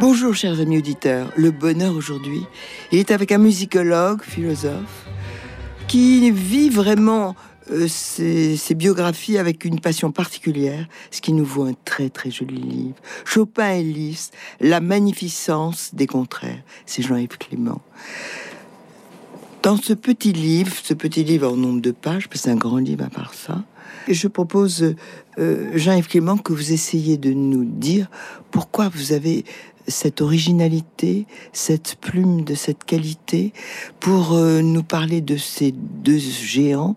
Bonjour chers amis auditeurs, le bonheur aujourd'hui, il est avec un musicologue, philosophe, qui vit vraiment euh, ses, ses, biographies avec une passion particulière, ce qui nous vaut un très très joli livre. Chopin et Liszt, La magnificence des contraires. C'est Jean-Yves Clément. Dans ce petit livre, ce petit livre en nombre de pages, parce que c'est un grand livre à part ça, je propose, euh, Jean-Yves Clément, que vous essayiez de nous dire pourquoi vous avez cette originalité, cette plume de cette qualité pour euh, nous parler de ces deux géants.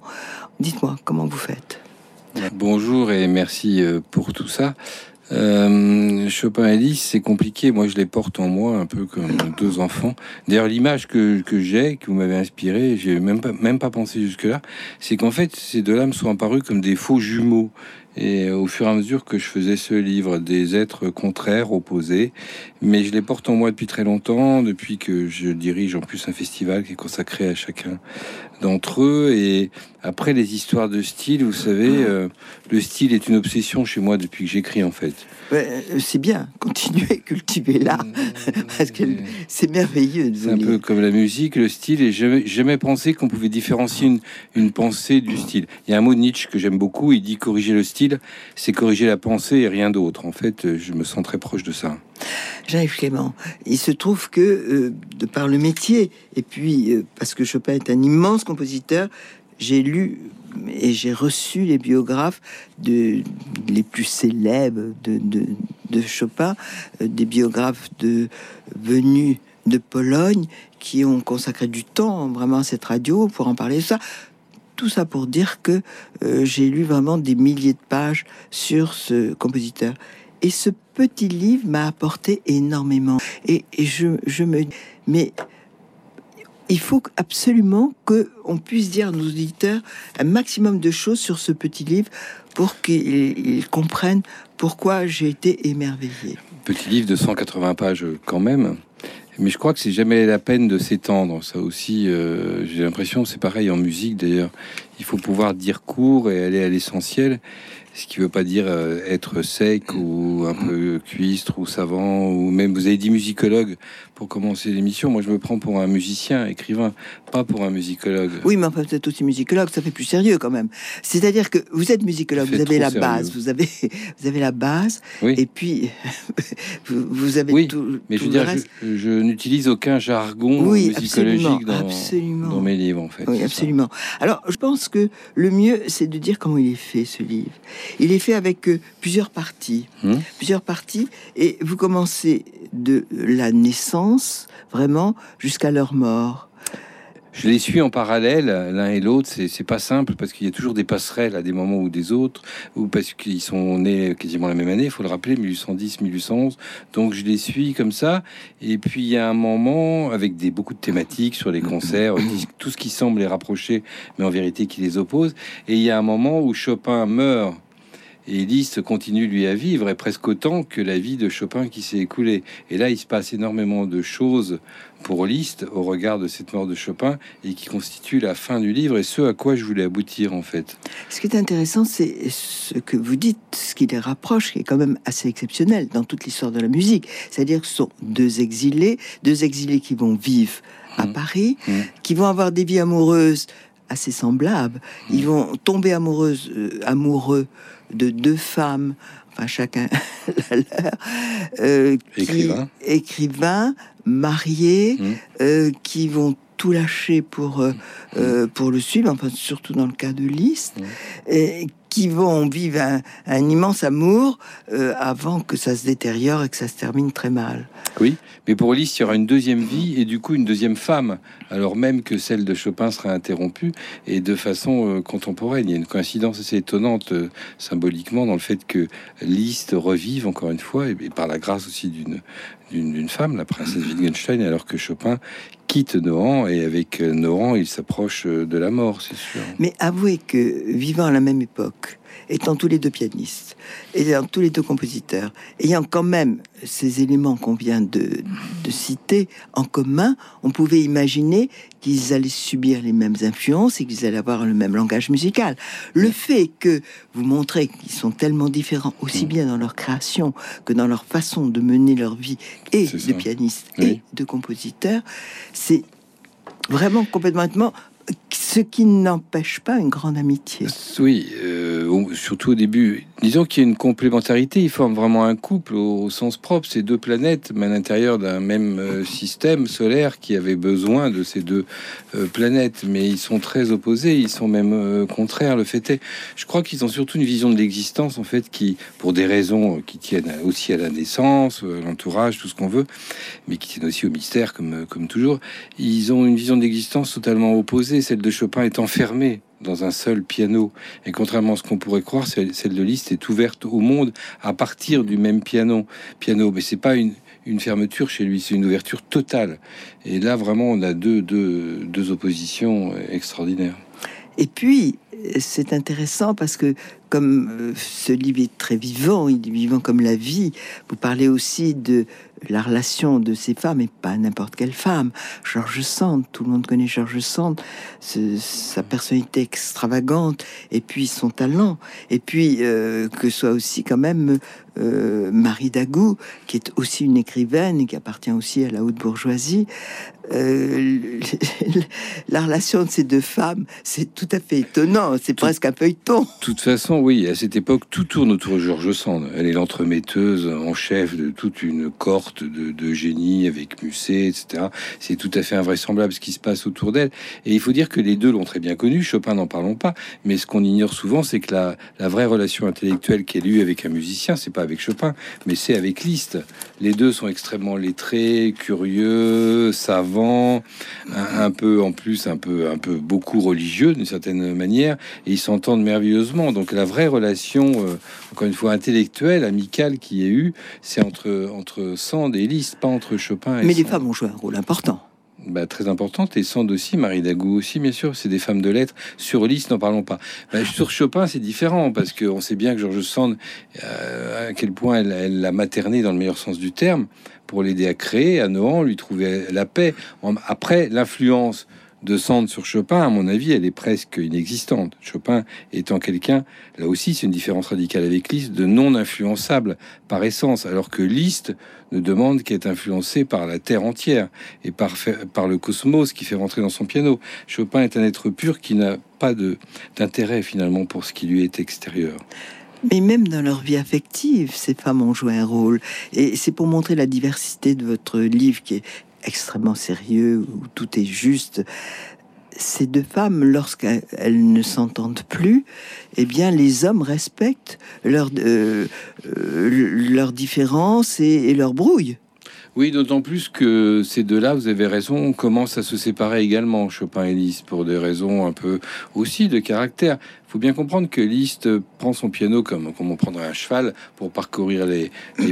Dites-moi, comment vous faites? Bonjour et merci euh, pour tout ça. Euh, Chopin et Liszt, c'est compliqué. Moi, je les porte en moi un peu comme deux enfants. D'ailleurs, l'image que, que j'ai, que vous m'avez inspirée, j'ai même pas, même pas pensé jusque-là, c'est qu'en fait, ces deux-là me sont apparus comme des faux jumeaux. Et au fur et à mesure que je faisais ce livre, des êtres contraires, opposés, mais je les porte en moi depuis très longtemps, depuis que je dirige en plus un festival qui est consacré à chacun d'entre eux. Et après, les histoires de style, vous savez, euh, le style est une obsession chez moi depuis que j'écris, en fait. Ouais, c'est bien, continuez, cultiver là, parce que c'est merveilleux. C'est un peu comme la musique, le style, et jamais, jamais pensé qu'on pouvait différencier une, une, pensée du style. Il y a un mot de Nietzsche que j'aime beaucoup, il dit corriger le style, c'est corriger la pensée et rien d'autre. En fait, je me sens très proche de ça. Jean-Yves Clément, il se trouve que, euh, de par le métier, et puis euh, parce que Chopin est un immense compositeur, j'ai lu et j'ai reçu les biographes de les plus célèbres de, Chopin, euh, des biographes de venus de Pologne qui ont consacré du temps vraiment à cette radio pour en parler ça. Tout ça pour dire que euh, j'ai lu vraiment des milliers de pages sur ce compositeur. Et ce petit livre m'a apporté énormément. Et, je, je me... Mais il faut absolument que on puisse dire à nos auditeurs un maximum de choses sur ce petit livre pour qu'ils comprennent pourquoi j'ai été émerveillé. Petit livre de 180 pages quand même. Mais je crois que c'est jamais la peine de s'étendre. Ça aussi, euh, j'ai l'impression, c'est pareil en musique d'ailleurs. Il faut pouvoir dire court et aller à l'essentiel ce qui veut pas dire euh, être sec ou un peu cuistre ou savant ou même vous avez dit musicologue pour commencer l'émission. Moi, je me prends pour un musicien, écrivain, pas pour un musicologue. Oui, mais enfin, peut-être aussi musicologue, ça fait plus sérieux quand même. C'est-à-dire que vous êtes musicologue, vous avez la sérieux. base, vous avez, vous avez la base, Oui. et puis vous, vous avez Oui, tout, Mais je veux dire, reste. je, je n'utilise aucun jargon Oui, musicologique absolument, dans, absolument. dans mes livres, en fait. Oui, ça. absolument. Alors, je pense que le mieux, c'est de dire comment il est fait, ce livre. Il est fait avec euh, plusieurs parties. Hum Plusieurs parties. Et vous commencez de la naissance, vraiment, jusqu'à leur mort. Je les suis en parallèle, l'un et l'autre. C'est c'est pas simple parce qu'il y a toujours des passerelles à des moments ou des autres, ou parce qu'ils sont nés quasiment la même année. Il faut le rappeler, 1810, 1811. Donc je les suis comme ça. Et puis il y a un moment avec des beaucoup de thématiques sur les concerts, tout ce qui semble les rapprocher, mais en vérité qui les oppose. Et il y a un moment où Chopin meurt. Et Liszt continue lui à vivre, et presque autant que la vie de Chopin qui s'est écoulée. Et là, il se passe énormément de choses pour Liszt au regard de cette mort de Chopin, et qui constitue la fin du livre, et ce à quoi je voulais aboutir en fait. Ce qui est intéressant, c'est ce que vous dites, ce qui les rapproche, qui est quand même assez exceptionnel dans toute l'histoire de la musique. C'est-à-dire que ce sont deux exilés, deux exilés qui vont vivre à Mhm. Paris, Mhm. qui vont avoir des vies amoureuses assez semblables. Ils vont tomber amoureuses, euh, amoureux de deux femmes, enfin chacun la leur, euh, qui- Écrivain. écrivains, mariés, Mhm. euh, qui vont tout lâcher pour euh, euh, pour le suivre, enfin surtout dans le cas de Liszt, Mhm. et qui vont vivre un, immense amour euh, avant que ça se détériore et que ça se termine très mal. Oui, mais pour Liszt, il y aura une deuxième vie, et du coup une deuxième femme, alors même que celle de Chopin sera interrompue, et de façon euh, contemporaine. Il y a une coïncidence assez étonnante euh, symboliquement dans le fait que Liszt revive encore une fois, et par la grâce aussi d'une d'une femme, la princesse Wittgenstein, alors que Chopin quitte Nohant, et avec Nohant, il s'approche de la mort, c'est sûr. Mais avouez que vivant à la même époque, étant tous les deux pianistes, étant tous les deux compositeurs, ayant quand même ces éléments qu'on vient de, de citer en commun, on pouvait imaginer qu'ils allaient subir les mêmes influences et qu'ils allaient avoir le même langage musical. Le fait que vous montrez qu'ils sont tellement différents, aussi bien dans leur création que dans leur façon de mener leur vie, et de pianistes et de compositeurs, c'est vraiment complètement ce qui n'empêche pas une grande amitié. Oui, euh, surtout au début. Disons qu'il y a une complémentarité, ils forment vraiment un couple au, sens propre. Ces deux planètes, mais à l'intérieur d'un même euh, système solaire qui avait besoin de ces deux euh, planètes. Mais ils sont très opposés, ils sont même contraires. Le fait est, je crois qu'ils ont surtout une vision de l'existence, en fait, qui, pour des raisons qui tiennent aussi à la naissance, l'entourage, tout ce qu'on veut, mais qui tiennent aussi au mystère, comme, comme toujours, ils ont une vision de l'existence totalement opposée, celle de Chopin est enfermée dans un seul piano. Et contrairement à ce qu'on pourrait croire, celle de Liszt est ouverte au monde à partir du même piano. piano. Mais c'est pas une, une fermeture chez lui, c'est une ouverture totale. Et là, vraiment, on a deux, deux, deux oppositions extraordinaires. Et puis, c'est intéressant parce que comme euh, ce livre est très vivant, il est vivant comme la vie, vous parlez aussi de la relation de ces femmes, et pas n'importe quelle femme. Georges Sand, tout le monde connaît Georges Sand, sa personnalité extravagante, et puis son talent, et puis euh, que soit aussi quand même euh, Marie Dagou, qui est aussi une écrivaine et qui appartient aussi à la haute bourgeoisie. La relation de ces deux femmes, c'est tout à fait étonnant, c'est presque un feuilleton. De toute façon, oui, à cette époque, tout tourne autour de Georges Sand. Elle est l'entremetteuse en chef de toute une corte de, de génie avec Musset, etc. C'est tout à fait invraisemblable ce qui se passe autour d'elle. Et il faut dire que les deux l'ont très bien connu. Chopin, n'en parlons pas. Mais ce qu'on ignore souvent, c'est que la, la, vraie relation intellectuelle qu'elle a eue avec un musicien, c'est pas avec Chopin, mais c'est avec Liszt. Les deux sont extrêmement lettrés, curieux, savants, un, peu en plus, un peu, un peu beaucoup religieux d'une certaine manière, et ils s'entendent merveilleusement. Donc la vraie relation, euh, encore une fois intellectuelle, amicale qui est eue, c'est entre entre Sand et Liszt, pas entre Chopin. Et mais les femmes ont joué un rôle important. Bah, très importante et Sand aussi, Marie Dagou aussi, bien sûr, c'est des femmes de lettres. Sur Liszt, n'en parlons pas. Bah, sur Chopin, c'est différent parce qu'on sait bien que Georges Sand, euh, à quel point elle l'a materné dans le meilleur sens du terme pour l'aider à créer, à Nohant, lui trouver la paix. Après, l'influence de Sand sur Chopin, à mon avis, elle est presque inexistante. Chopin étant quelqu'un, là aussi, c'est une différence radicale avec Liszt, de non influençable par essence, alors que Liszt ne demande qu'être influencé par la terre entière et par, par le cosmos qui fait rentrer dans son piano. Chopin est un être pur qui n'a pas d'intérêt finalement pour ce qui lui est extérieur. Mais même dans leur vie affective, ces femmes ont joué un rôle. Et c'est pour montrer la diversité de votre livre qui est extrêmement sérieux, où tout est juste. Ces deux femmes, lorsqu'elles ne s'entendent plus, eh bien, les hommes respectent leurs euh, leur différences et, et leur brouille. Oui, d'autant plus que ces deux-là, vous avez raison, commencent à se séparer également, Chopin et Liszt, pour des raisons un peu aussi de caractère faut bien comprendre que Liszt prend son piano comme, comme on prendrait un cheval pour parcourir les,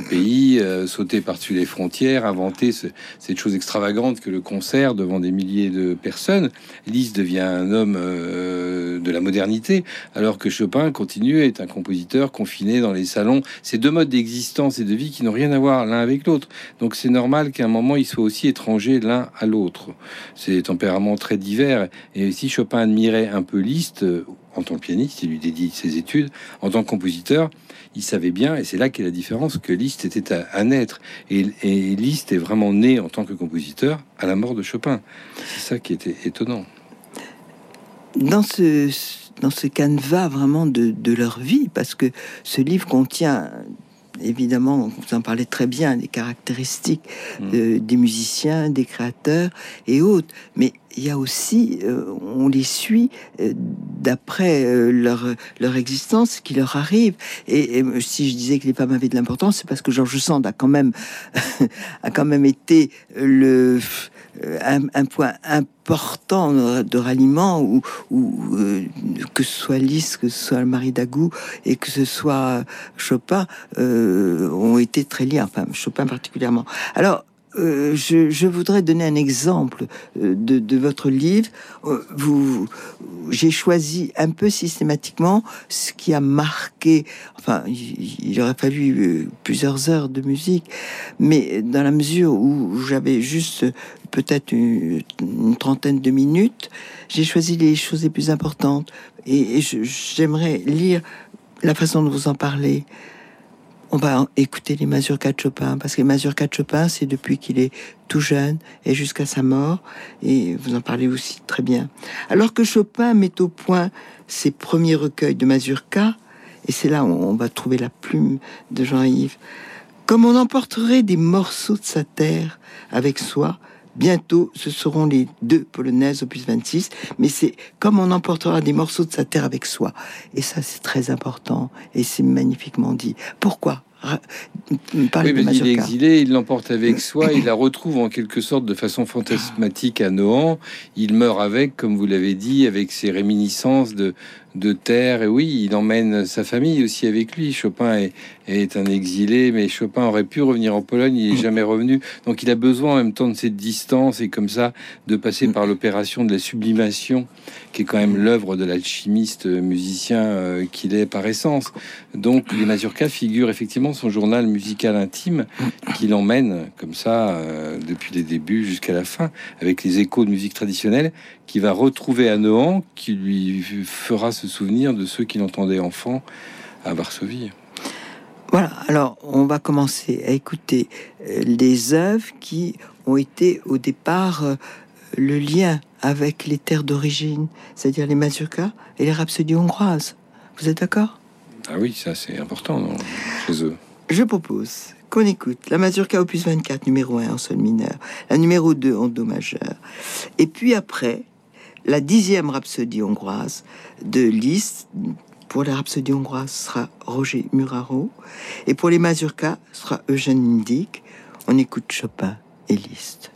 pays, euh, sauter par-dessus les frontières, inventer cette chose extravagante que le concert devant des milliers de personnes. Liszt devient un homme euh, de la modernité, alors que Chopin continue, est un compositeur confiné dans les salons. Ces deux modes d'existence et de vie qui n'ont rien à voir l'un avec l'autre. Donc c'est normal qu'à un moment, ils soient aussi étrangers l'un à l'autre. C'est des tempéraments très divers. Et si Chopin admirait un peu Liszt, en tant que pianiste, il lui dédie ses études. En tant que compositeur, il savait bien, et c'est là qu'est la différence, que Liszt était à, naître. Et, Liszt est vraiment né en tant que compositeur à la mort de Chopin. C'est ça qui était étonnant. Dans ce, dans ce canevas vraiment de, de leur vie, parce que ce livre contient évidemment, vous en parlez très bien, des caractéristiques mm. des musiciens, des créateurs et autres. Mais il y a aussi, euh, on les suit euh, d'après euh, leur, leur existence, ce qui leur arrive. Et, si je disais que les femmes avaient de l'importance, c'est parce que Georges Sand a quand même, a quand même été le, un, point important de ralliement ou, que ce soit Liszt, que ce soit Marie Dagou et que ce soit Chopin ont été très liés, enfin Chopin particulièrement. Alors euh, je, voudrais donner un exemple euh, de, votre livre. Euh, vous, j'ai choisi un peu systématiquement ce qui a marqué. Enfin, il, aurait fallu plusieurs heures de musique, mais dans la mesure où j'avais juste peut-être une, trentaine de minutes, j'ai choisi les choses les plus importantes. Et, et j'aimerais lire la façon dont vous en parlez on va écouter les mazurkas de Chopin, parce que les mazurkas de Chopin, c'est depuis qu'il est tout jeune et jusqu'à sa mort, et vous en parlez aussi très bien. Alors que Chopin met au point ses premiers recueils de mazurkas, et c'est là où on va trouver la plume de Jean-Yves, comme on emporterait des morceaux de sa terre avec soi, bientôt ce seront les deux polonaises opus 26, mais c'est comme on emportera des morceaux de sa terre avec soi. Et ça, c'est très important et c'est magnifiquement dit. Pourquoi? Oui, mais il est exilé, il l'emporte avec soi, il la retrouve en quelque sorte de façon fantasmatique à Nohant. Il meurt avec, comme vous l'avez dit, avec ses réminiscences de, de terre. Et oui, il emmène sa famille aussi avec lui. Chopin est, un exilé, mais Chopin aurait pu revenir en Pologne, il n'est jamais revenu. Donc il a besoin en même temps de cette distance et comme ça de passer par l'opération de la sublimation, qui est quand même l'œuvre de l'alchimiste musicien euh, qu'il est par essence. Donc les mazurkas figurent effectivement son journal musical intime qui l'emmène comme ça euh, depuis les débuts jusqu'à la fin, avec les échos de musique traditionnelle qui va retrouver à Nohant, qui lui fera se souvenir de ceux qui l'entendaient enfant à Varsovie. Voilà, alors on va commencer à écouter euh, les œuvres qui ont été au départ euh, le lien avec les terres d'origine, c'est-à-dire les mazurkas et les rhapsodies hongroises. Vous êtes d'accord? Ah oui, ça c'est important chez eux. Je propose qu'on écoute la mazurka opus 24 numéro 1 en sol mineur, la numéro 2 en do majeur, et puis après la dixième rhapsodie hongroise de Liszt. Pour la rhapsodie hongroise sera Roger Muraro. Et pour les mazurkas sera Eugène Indig. On écoute Chopin et Liszt.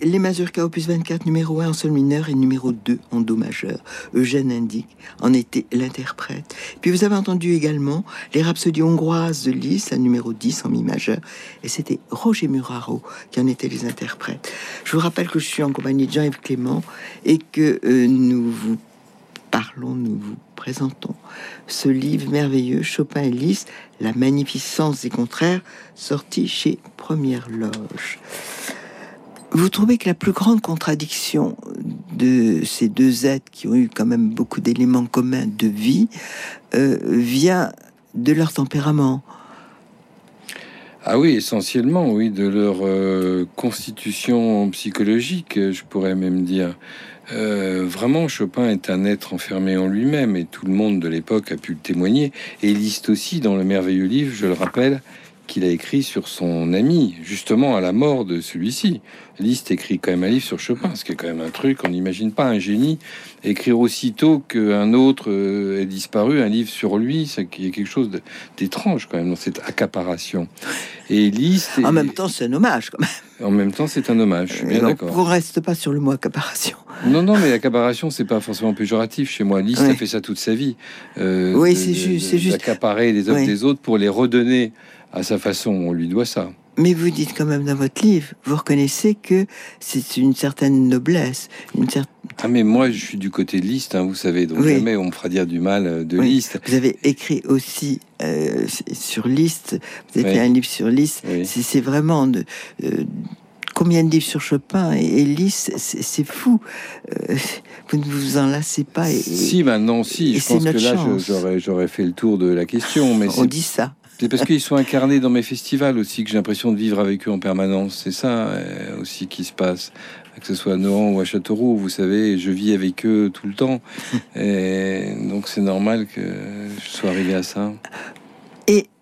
Les Mazurka opus 24 numéro 1 en sol mineur et numéro 2 en do majeur. Eugène indique en était l'interprète. Puis vous avez entendu également les rhapsodies hongroises de Liszt, à numéro 10 en mi majeur. Et c'était Roger Muraro qui en était les interprètes. Je vous rappelle que je suis en compagnie de Jean-Yves Clément et que euh, nous vous parlons, nous vous présentons ce livre merveilleux, Chopin et Liszt, La magnificence des contraires, sorti chez Première Loge. Vous trouvez que la plus grande contradiction de ces deux êtres qui ont eu quand même beaucoup d'éléments communs de vie euh, vient de leur tempérament ah oui, essentiellement, oui, de leur euh, constitution psychologique, je pourrais même dire. Euh, vraiment, Chopin est un être enfermé en lui-même et tout le monde de l'époque a pu le témoigner. Et Liszt aussi, dans le merveilleux livre, je le rappelle, qu'il a écrit sur son ami, justement à la mort de celui-ci. Liszt écrit quand même un livre sur Chopin, ce qui est quand même un truc, on n'imagine pas un génie écrire aussitôt qu'un autre euh, ait disparu, un livre sur lui, c'est qu'il y a quelque chose d'étrange quand même dans cette accaparation. Et Liszt... En même temps, c'est un hommage quand même. En même temps, c'est un hommage, je suis bien d'accord. Vous reste pas sur le mot accaparation. Non, non, mais accaparation, c'est pas forcément péjoratif chez moi. Liszt a fait ça toute sa vie. Euh, oui, c'est juste, c'est juste. Accaparer les œuvres des autres pour les redonner à sa façon. On lui doit ça. Mais vous dites quand même dans votre livre, vous reconnaissez que c'est une certaine noblesse, une certaine... Ah mais moi je suis du côté de Liszt, hein, vous savez, donc jamais on me fera dire du mal euh, de Liszt. Vous avez écrit aussi euh, sur Liszt, vous avez fait un livre sur Liszt, c'est vraiment de... Euh, combien de livres sur Chopin et, Liszt, c'est fou. vous ne vous en lassez pas. Et, si, maintenant, si. je pense que là, j'aurais fait le tour de la question. Mais on dit ça. C'est parce qu'ils sont incarnés dans mes festivals aussi que j'ai l'impression de vivre avec eux en permanence. C'est ça euh, aussi qui se passe. Que ce soit à Nohant ou à Châteauroux, vous savez, je vis avec eux tout le temps. Et donc c'est normal que je sois arrivé à ça.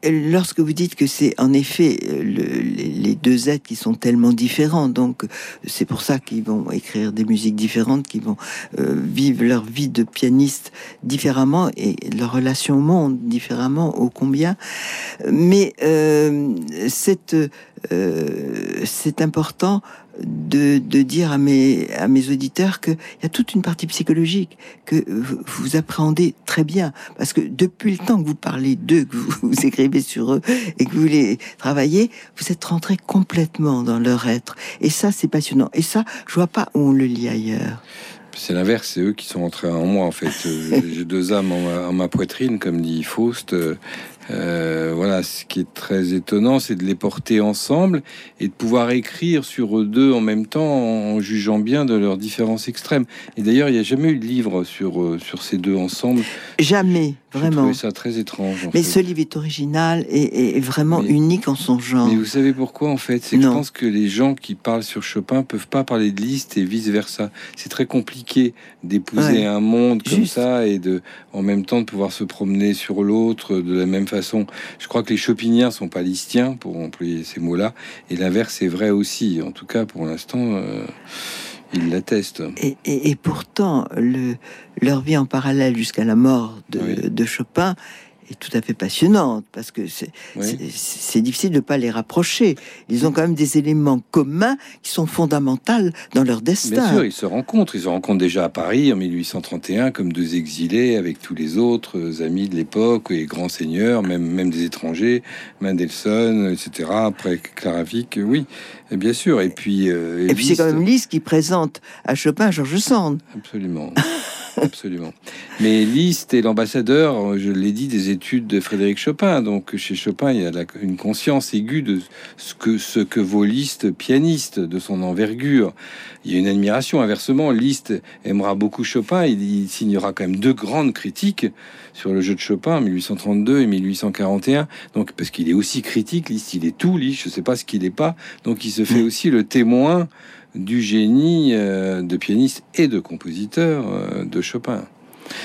Lorsque vous dites que c'est en effet les deux êtres qui sont tellement différents, donc c'est pour ça qu'ils vont écrire des musiques différentes, qu'ils vont euh, vivre leur vie de pianiste différemment et leur relation au monde différemment, au combien. Mais euh, euh, c'est important de, dire à mes, à mes auditeurs qu'il y a toute une partie psychologique que vous appréhendez très bien. Parce que depuis le temps que vous parlez d'eux, que vous, écrivez sur eux et que vous les travaillez, vous êtes rentré complètement dans leur être. Et ça, c'est passionnant. Et ça, je vois pas où on le lit ailleurs. C'est l'inverse, c'est eux qui sont entrés en moi en fait. Euh, j'ai deux âmes en ma, poitrine, comme dit Faust. Euh, voilà, ce qui est très étonnant, c'est de les porter ensemble et de pouvoir écrire sur eux deux en même temps en jugeant bien de leurs différences extrêmes. Et d'ailleurs, il n'y a jamais eu de livre sur, euh, sur ces deux ensemble. Jamais, vraiment. ça très étrange. Mais ce livre est original et, vraiment unique en son genre. Mais vous savez pourquoi en fait? C'est que je pense que les gens qui parlent sur Chopin peuvent pas parler de Liszt et vice versa. C'est très compliqué d'épouser un monde comme ça et de en même temps de pouvoir se promener sur l'autre de la même façon. Je crois que les Chopiniens sont pas listiens, pour employer ces mots-là, et l'inverse est vrai aussi. En tout cas, pour l'instant, euh, ils l'attestent. Et, et, pourtant, le, leur vie en parallèle jusqu'à la mort de, de Chopin est tout à fait passionnante parce que c'est difficile de ne pas les rapprocher. Ils ont quand même des éléments communs qui sont fondamentaux dans leur destin. Bien sûr, ils se rencontrent. Ils se rencontrent déjà à Paris en 1831 comme deux exilés avec tous les autres amis de l'époque et grands seigneurs, même, même des étrangers, Mendelssohn, etc. Après Claravic, oui, bien sûr. Et puis, euh, et puis c'est quand même Liszt qui présente à Chopin Georges Sand. Absolument. Absolument. Mais Liszt est l'ambassadeur, je l'ai dit, des études de Frédéric Chopin. Donc chez Chopin, il y a une conscience aiguë de ce que, ce que vaut Liszt, pianiste, de son envergure. Il y a une admiration. Inversement, Liszt aimera beaucoup Chopin. Il, signera quand même deux grandes critiques sur le jeu de Chopin, 1832 et 1841. Donc parce qu'il est aussi critique, Liszt, il est tout, Liszt, je ne sais pas ce qu'il n'est pas. Donc il se fait aussi le témoin du génie euh, de pianiste et de compositeur euh, de Chopin.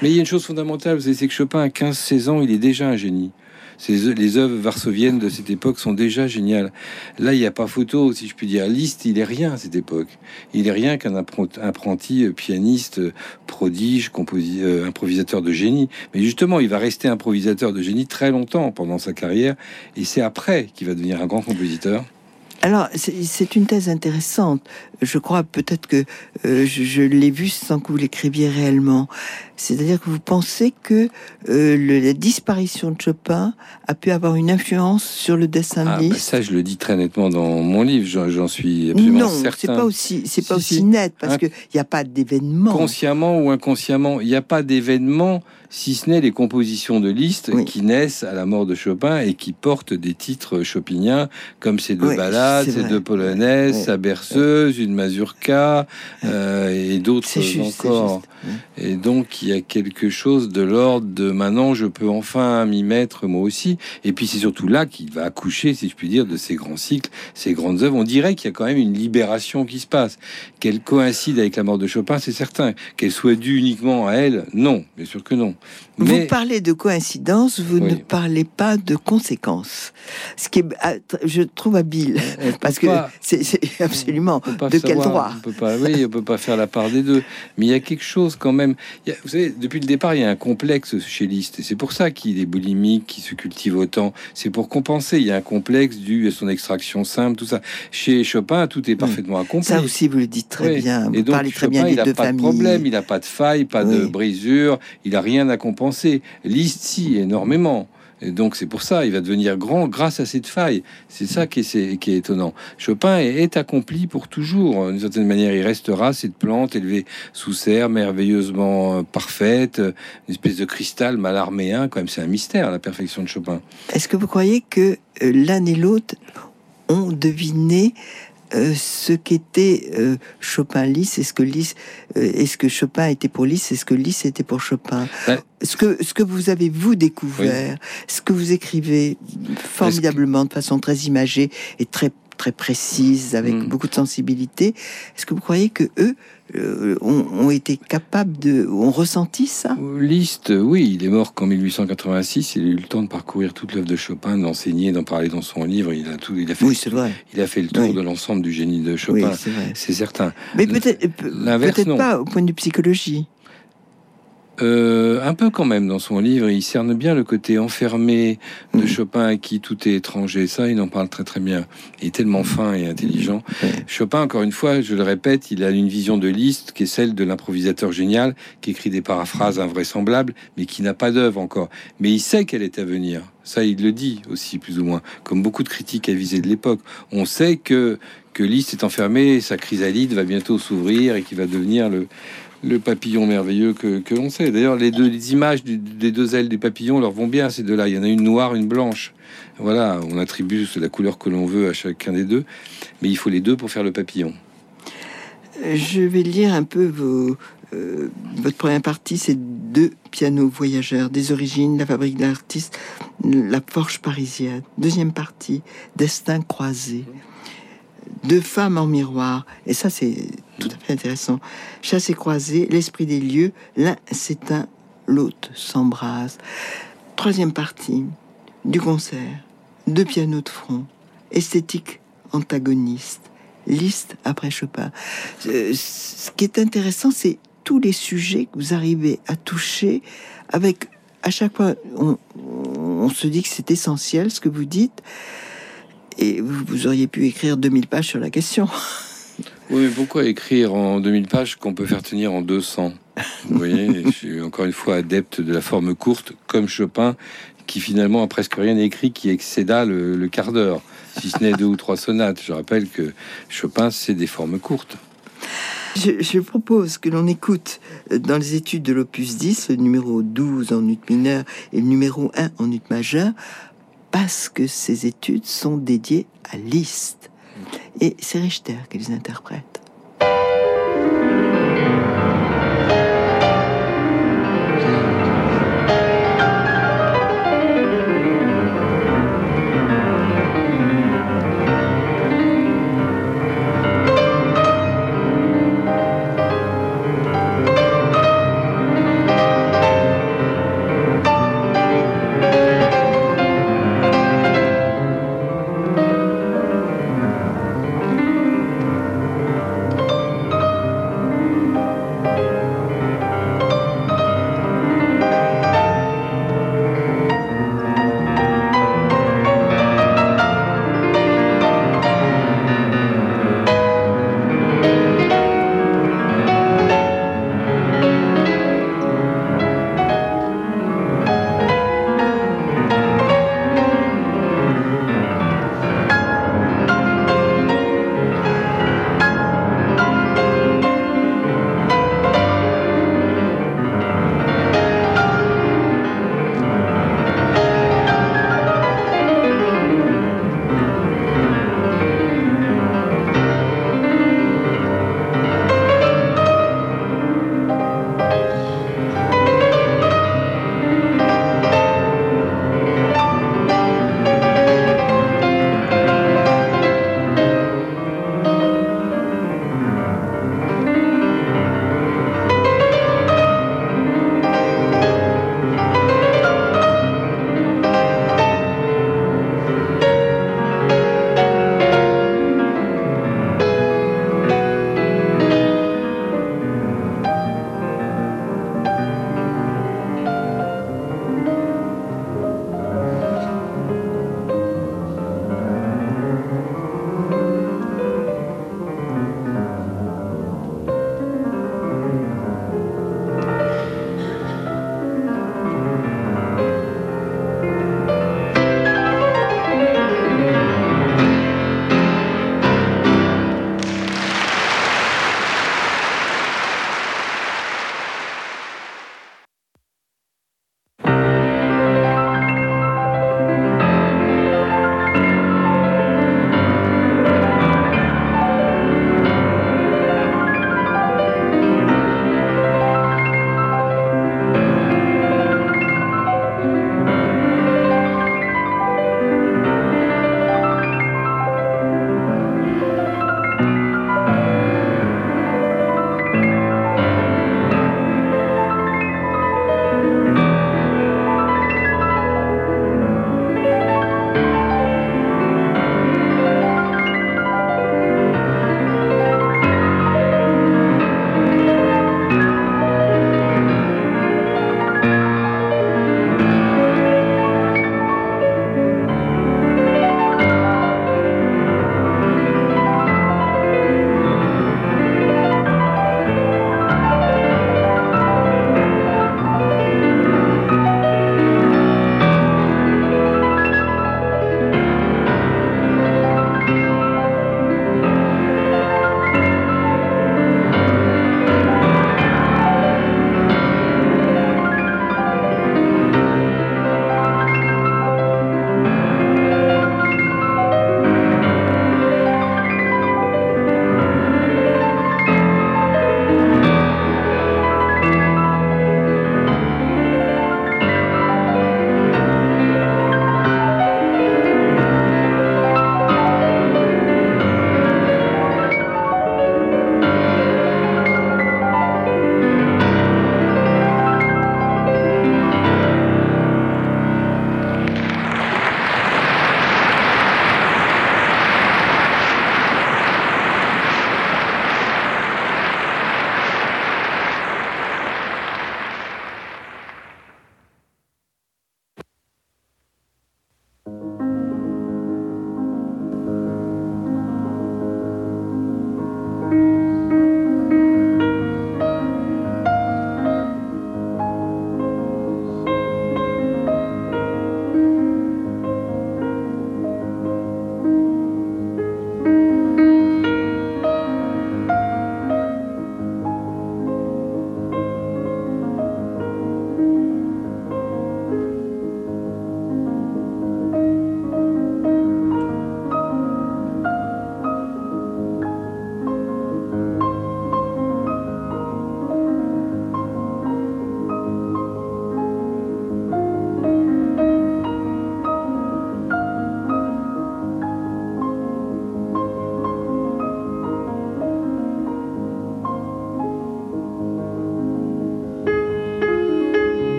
Mais il y a une chose fondamentale, c'est que Chopin, à 15-16 ans, il est déjà un génie. les œuvres varsoviennes de cette époque sont déjà géniales. Là, il n'y a pas photo, si je puis dire. Liszt, il est rien à cette époque. Il est rien qu'un apprenti euh, pianiste, prodige, improvisateur de génie. Mais justement, il va rester improvisateur de génie très longtemps pendant sa carrière. Et c'est après qu'il va devenir un grand compositeur. Alors, c'est une thèse intéressante. Je crois peut-être que euh, je, l'ai vu sans que vous l'écriviez réellement. C'est-à-dire que vous pensez que euh, la disparition de Chopin a pu avoir une influence sur le dessin de ah, bah, Ça, je le dis très nettement dans mon livre. J'en suis absolument certain. Non, c'est pas aussi, c'est pas aussi net parce qu'il n'y a pas d'événement. Consciemment ou inconsciemment, il n'y a pas d'événement si ce n'est les compositions de Liszt qui naissent à la mort de Chopin et qui portent des titres chopiniens comme ces deux ballades, ces deux polonaises, sa berceuse, une mazurka euh, et d'autres encore. Et donc il y a quelque chose de l'ordre de maintenant je peux enfin m'y mettre moi aussi. Et puis c'est surtout là qu'il va accoucher, si je puis dire, de ces grands cycles, ces grandes œuvres. On dirait qu'il y a quand même une libération qui se passe. Qu'elle coïncide avec la mort de Chopin, c'est certain. Qu'elle soit due uniquement à elle, non, bien sûr que non. Vous parlez de coïncidence, vous ne parlez pas de conséquences. Ce qui est, ah, je trouve habile, parce que c'est absolument de quel droit on peut pas, Oui, on peut pas faire la part des deux. Mais il y a quelque chose quand même. vous savez, depuis le départ, il y a un complexe chez Liszt, et c'est pour ça qu'il est boulimique, qu'il se cultive autant. C'est pour compenser. Il y a un complexe dû à son extraction simple, tout ça. Chez Chopin, tout est parfaitement accompli. Ça aussi, vous le dites très bien. Vous et donc, parlez très bien il n'a pas de problème, il n'a pas de faille, pas de brisure, il a rien à compenser penser. Liszt, si, énormément. Et donc c'est pour ça, il va devenir grand grâce à cette faille. C'est ça qui est, est étonnant. Chopin est, accompli pour toujours. D'une certaine manière, il restera cette plante élevée sous serre, merveilleusement euh, parfaite, une espèce de cristal mal arméen. Quand même, c'est un mystère, la perfection de Chopin. Est-ce que vous croyez que euh, l'un et l'autre ont deviné euh, ce qu'était euh, Chopin Lys est ce que Lys euh, est-ce que Chopin était pour Lys est ce que Lys était pour Chopin ce que ce que vous avez vous découvert ce que vous écrivez formidablement de façon très imagée et très très précise avec hmm. beaucoup de sensibilité est-ce que vous croyez que eux euh, ont, été capables de, ont ressenti ça? Liszt, oui, il est mort qu'en 1886. Il a eu le temps de parcourir toute l'œuvre de Chopin, d'enseigner, d'en parler dans son livre. Il a tout, il a fait, oui, c'est vrai. Il a fait le tour de l'ensemble du génie de Chopin. c'est certain. Mais peut-être, peut-être pas au point de vue psychologie. Euh, un peu quand même dans son livre, il cerne bien le côté enfermé de mm. Chopin à qui tout est étranger. Ça, il en parle très très bien. Il est tellement fin et intelligent. Chopin, encore une fois, je le répète, il a une vision de Liszt qui est celle de l'improvisateur génial, qui écrit des paraphrases invraisemblables, mais qui n'a pas d'œuvre encore. Mais il sait qu'elle est à venir. Ça, il le dit aussi, plus ou moins, comme beaucoup de critiques avisées de l'époque. On sait que, que Liszt est enfermé, sa chrysalide va bientôt s'ouvrir et qu'il va devenir le, le papillon merveilleux que, que l'on sait. D'ailleurs, les deux images des deux ailes du papillon leur vont bien, ces deux-là. Il y en a une noire, une blanche. Voilà, on attribue la couleur que l'on veut à chacun des deux, mais il faut les deux pour faire le papillon. Je vais lire un peu euh, votre première partie, c'est deux pianos voyageurs, des origines, la fabrique de l'artiste, la forge parisienne. Deuxième partie, destin croisé. Deux femmes en miroir. Et ça, c'est tout à fait intéressant. Chasse et croisé, l'esprit des lieux, l'un s'éteint, l'autre s'embrase. Troisième partie, du concert, deux pianos de front, esthétique antagoniste, liste après Chopin. Euh, ce qui est intéressant, c'est tous les sujets que vous arrivez à toucher avec à chaque fois on, se dit que c'est essentiel ce que vous dites et vous, auriez pu écrire 2000 pages sur la question. Oui, mais pourquoi écrire en 2000 pages qu'on peut faire tenir en 200 Vous voyez, je suis encore une fois adepte de la forme courte, comme Chopin, qui finalement a presque rien écrit qui excéda le, le quart d'heure, si ce n'est deux ou trois sonates. Je rappelle que Chopin, c'est des formes courtes. Je, propose que l'on écoute euh, dans les études de l'opus 10, le numéro 12 en ut mineur et le numéro 1 en ut majeur, parce que ces études sont dédiées à Liszt. Et c'est Richter qui les interprète.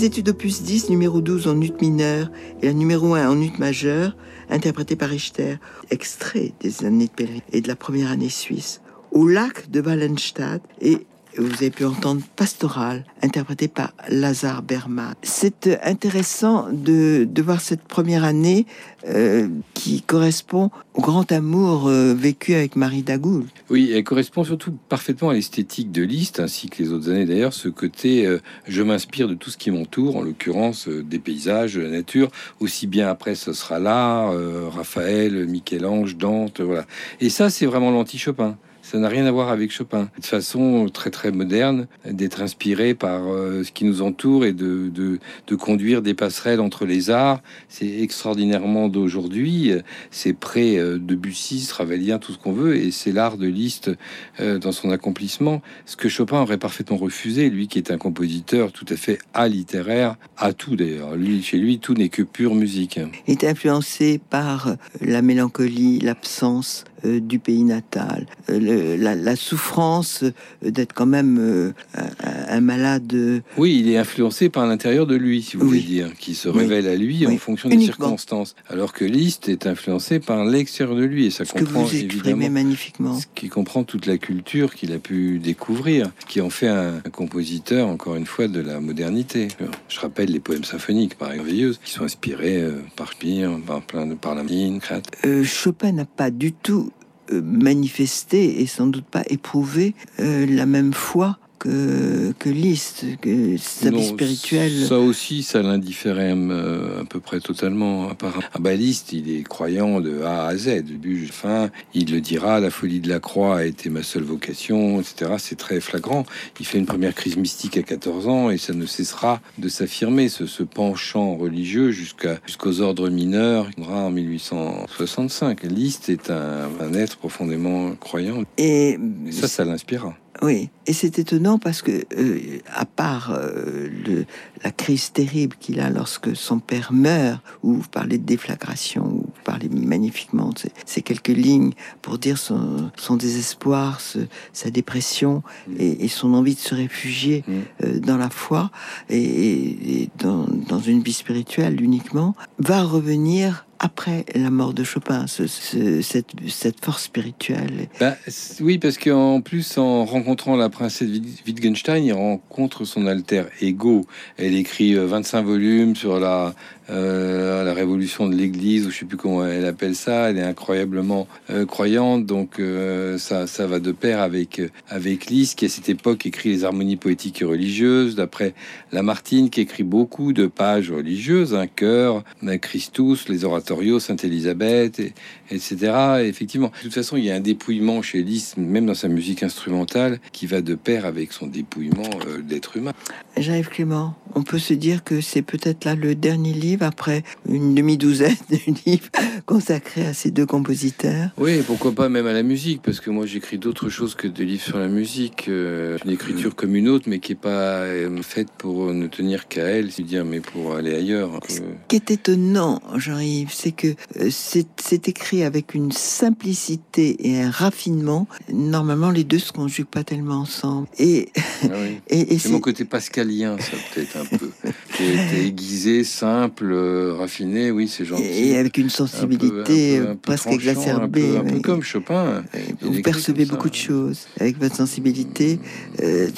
Les études opus 10, numéro 12 en ut mineur et la numéro 1 en ut majeur, interprétée par Richter, extrait des années de pèlerin et de la première année suisse, au lac de Wallenstadt et vous avez pu entendre Pastoral, interprété par Lazare Berman. C'est intéressant de, de, voir cette première année euh, qui correspond au grand amour euh, vécu avec Marie Dagoul. Oui, elle correspond surtout parfaitement à l'esthétique de Liszt, ainsi que les autres années d'ailleurs, ce côté euh, je m'inspire de tout ce qui m'entoure, en l'occurrence des paysages, de la nature, aussi bien après ce sera là, Raphaël, Michel-Ange, Dante, voilà. Et ça, c'est vraiment l'anti-Chopin. Ça n'a rien à voir avec Chopin. De façon très très moderne, d'être inspiré par euh, ce qui nous entoure et de, de, conduire des passerelles entre les arts, c'est extraordinairement d'aujourd'hui. C'est près euh, de Bussy, Ravelien, tout ce qu'on veut, et c'est l'art de Liszt euh, dans son accomplissement. Ce que Chopin aurait parfaitement refusé, lui qui est un compositeur tout à fait alittéraire, à tout d'ailleurs. Lui, chez lui, tout n'est que pure musique. Il est influencé par la mélancolie, l'absence, du pays natal, euh, le, la, la, souffrance euh, d'être quand même euh, un, un, malade. Oui, il est influencé par l'intérieur de lui, si vous oui. voulez dire, qui se révèle à lui oui. en fonction Uniquement. des circonstances, alors que Liszt est influencé par l'extérieur de lui et ça ce comprend que vous évidemment magnifiquement, ce qui comprend toute la culture qu'il a pu découvrir, qui en fait un, un, compositeur encore une fois de la modernité. Je rappelle les poèmes symphoniques, par exemple, qui sont inspirés euh, par Spire, par plein de par la mine, euh, Chopin n'a pas du tout manifester et sans doute pas éprouver euh, la même foi que, que Liszt, que sa vie spirituelle. Ça aussi, ça l'indifférait euh, à peu près totalement. Apparemment. Ah bah, Liszt, il est croyant de A à Z, début fin. Il le dira, la folie de la croix a été ma seule vocation, etc. C'est très flagrant. Il fait une première crise mystique à 14 ans et ça ne cessera de s'affirmer, ce, ce, penchant religieux jusqu'à jusqu'aux ordres mineurs en 1865. Liszt est un, un être profondément croyant. Et ça, ça l'inspira. Oui, et c'est étonnant parce que, euh, à part euh, le, la crise terrible qu'il a lorsque son père meurt, ou vous parlez de déflagration, ou vous parlez magnifiquement de ces, quelques lignes pour dire son, son désespoir, ce, sa dépression mmh. et, et, son envie de se réfugier mmh. euh, dans la foi et, et dans, dans, une vie spirituelle uniquement, va revenir après la mort de Chopin, ce, ce, cette, force spirituelle. Bah, oui, parce qu'en plus, en rencontrant la princesse Wittgenstein, il rencontre son alter ego. Elle écrit 25 volumes sur la, euh, la révolution de l'Église, ou je sais plus comment elle appelle ça. Elle est incroyablement euh, croyante, donc euh, ça, ça va de pair avec avec Liszt qui à cette époque écrit les harmonies poétiques et religieuses. D'après Lamartine, qui écrit beaucoup de pages religieuses, un chœur, Christus, les oratorios, Sainte Élisabeth, et, etc. Et effectivement, de toute façon, il y a un dépouillement chez Liszt, même dans sa musique instrumentale, qui va de pair avec son dépouillement d'être humain. Jean-Yves Clément, on peut se dire que c'est peut-être là le dernier livre après une demi-douzaine de livres consacrés à ces deux compositeurs. Oui, pourquoi pas même à la musique, parce que moi j'écris d'autres choses que des livres sur la musique, euh, une écriture comme une autre, mais qui est pas euh, faite pour ne tenir qu'à elle, c'est dire, mais pour aller ailleurs. Ce qui est étonnant, Jean-Yves, c'est que euh, c'est écrit avec une simplicité et un raffinement. Normalement, les deux se conjuguent pas tellement ensemble. Et, ah oui. et, et c'est mon côté pascalien, ça peut-être un peu, qui est aiguisé, simple euh, raffiné, oui, c'est gentil. Et avec une sensibilité un peu, un peu, un peu presque exacerbée. Un peu, comme Chopin. Vous percevez beaucoup de choses avec votre sensibilité. Euh,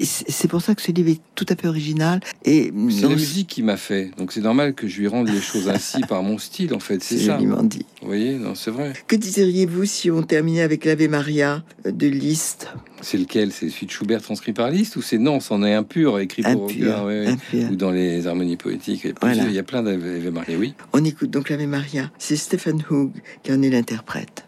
c'est pour ça que ce livre est tout à fait original. Et c'est la musique qui m'a fait. Donc c'est normal que je lui rende les choses ainsi par mon style, en fait. C'est ça. dit. Vous voyez, non, c'est vrai. Que diriez-vous si on terminait avec l'Ave Maria de Liszt? C'est lequel? C'est celui de Schubert transcrit par Liszt ou c'est non, c'en est un pur écrit pour pur, ouais, ouais. ou dans les harmonies poétiques. Voilà. Il y a plein d'Ave Maria, oui. On écoute donc l'Ave Maria. C'est Stephen Hoog qui en est l'interprète.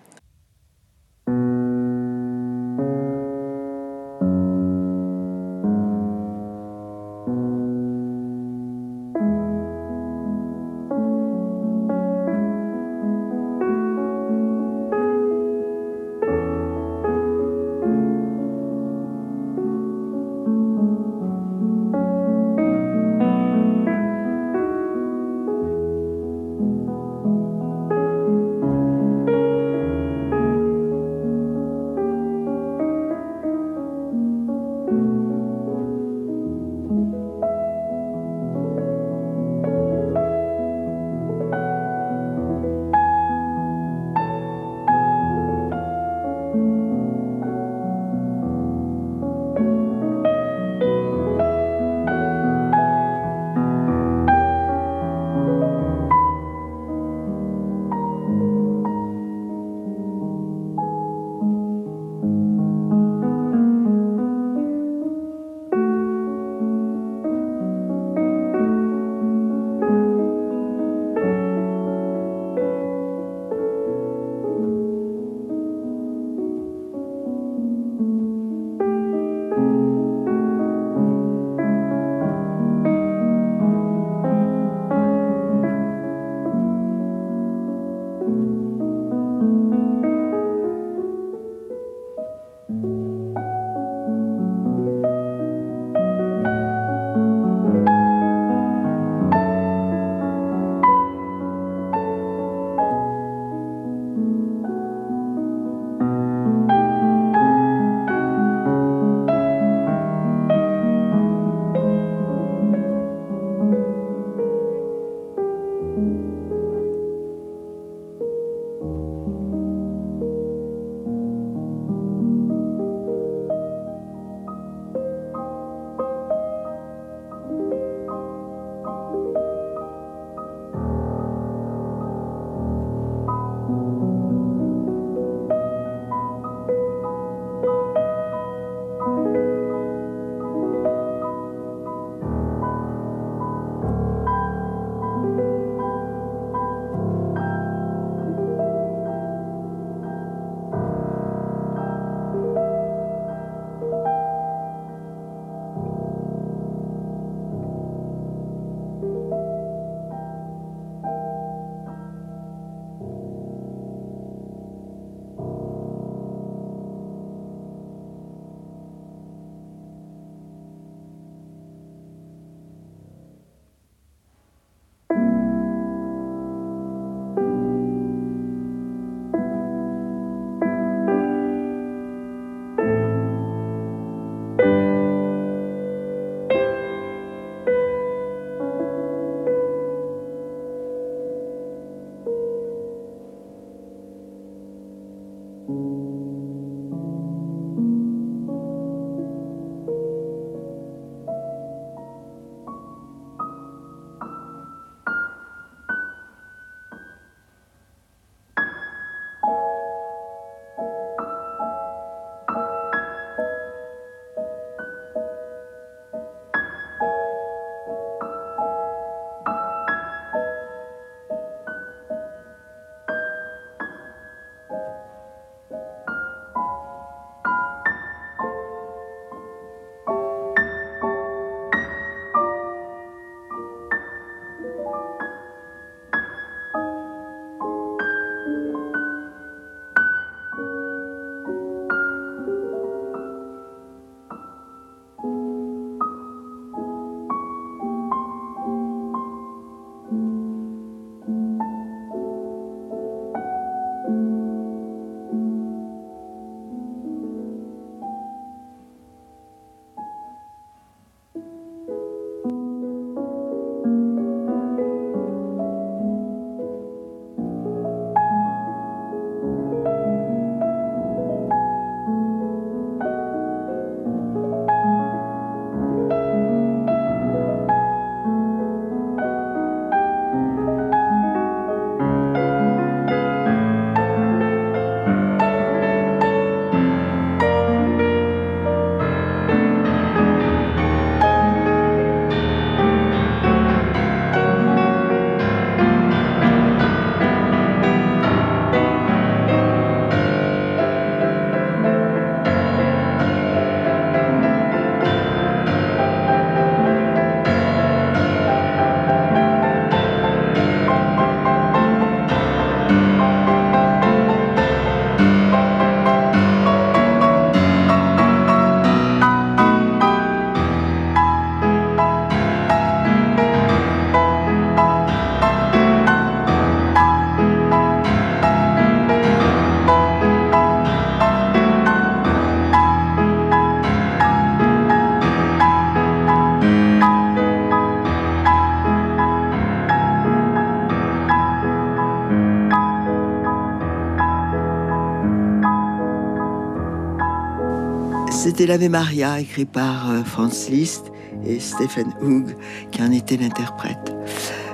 C'était l'Ave Maria, écrit par euh, Franz Liszt et Stephen Hoog, qui en était l'interprète.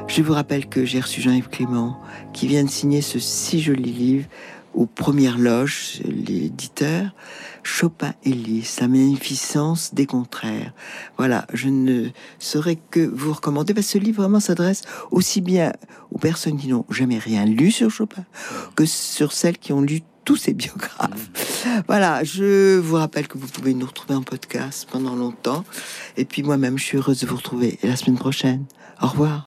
Je vous rappelle que j'ai reçu Jean-Yves Clément, qui vient de signer ce si joli livre aux premières loges, l'éditeur, Chopin et Liszt, la magnificence des contraires. Voilà, je ne saurais que vous recommander, parce que ce livre vraiment s'adresse aussi bien aux personnes qui n'ont jamais rien lu sur Chopin que sur celles qui ont lu tous ses biographes. Voilà, je vous rappelle que vous pouvez nous retrouver en podcast pendant longtemps. Et puis moi-même, je suis heureuse de vous retrouver la semaine prochaine. Au revoir.